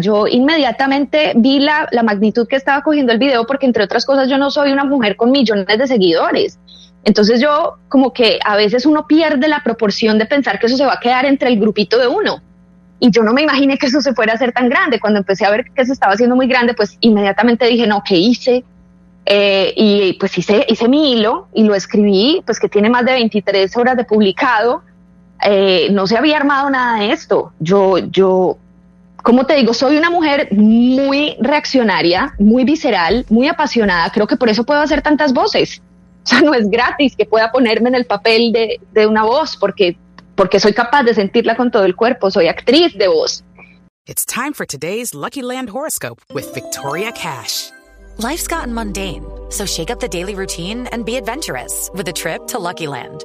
Yo inmediatamente vi la, magnitud que estaba cogiendo el video porque entre otras cosas yo no soy una mujer con millones de seguidores. Entonces yo como que a veces uno pierde la proporción de pensar que eso se va a quedar entre el grupito de uno. Y yo no me imaginé que eso se fuera a hacer tan grande. Cuando empecé a ver que se estaba haciendo muy grande, pues inmediatamente dije, no, ¿qué hice? Eh, y pues hice, hice mi hilo y lo escribí, pues que tiene más de 23 horas de publicado. Eh, no se había armado nada de esto. Yo, yo, como te digo, soy una mujer muy reaccionaria, muy visceral, muy apasionada. Creo que por eso puedo hacer tantas voces. O sea, no es gratis que pueda ponerme en el papel de, de una voz, porque porque soy capaz de sentirla con todo el cuerpo, soy actriz de voz. It's time for today's Lucky Land horoscope with Victoria Cash. Life's gotten mundane, so shake up the daily routine and be adventurous with a trip to Lucky Land.